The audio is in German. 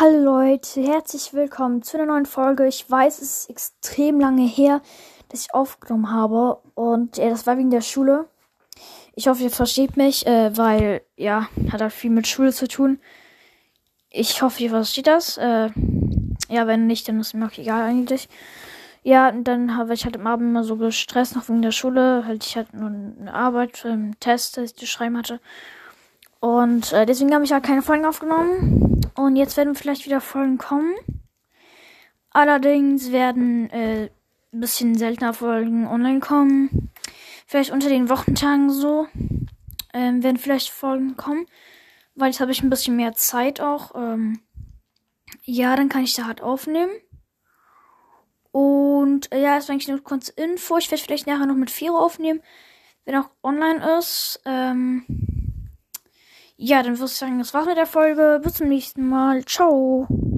Hallo Leute, herzlich willkommen zu einer neuen Folge. Ich weiß, es ist extrem lange her, dass ich aufgenommen habe und ja, das war wegen der Schule. Ich hoffe, ihr versteht mich, äh, weil ja, hat halt viel mit Schule zu tun. Ich hoffe, ihr versteht das. Äh, ja, wenn nicht, dann ist mir auch egal eigentlich. Ja, und dann habe ich halt am Abend immer so gestresst noch wegen der Schule. Halt, ich hatte nur eine Arbeit, einen Test, das ich zu schreiben hatte. Und äh, deswegen habe ich halt keine Folgen aufgenommen. Und jetzt werden vielleicht wieder Folgen kommen. Allerdings werden äh, bisschen seltener Folgen online kommen. Vielleicht unter den Wochentagen so. Ähm, werden vielleicht Folgen kommen. Weil jetzt habe ich ein bisschen mehr Zeit auch. Ähm, ja, dann kann ich da halt aufnehmen. Und äh, ja, war eigentlich nur kurz Info. Ich werde vielleicht nachher noch mit Vero aufnehmen, wenn auch online ist. Ähm, ja, dann würde ich sagen, das war's mit der Folge. Bis zum nächsten Mal. Ciao.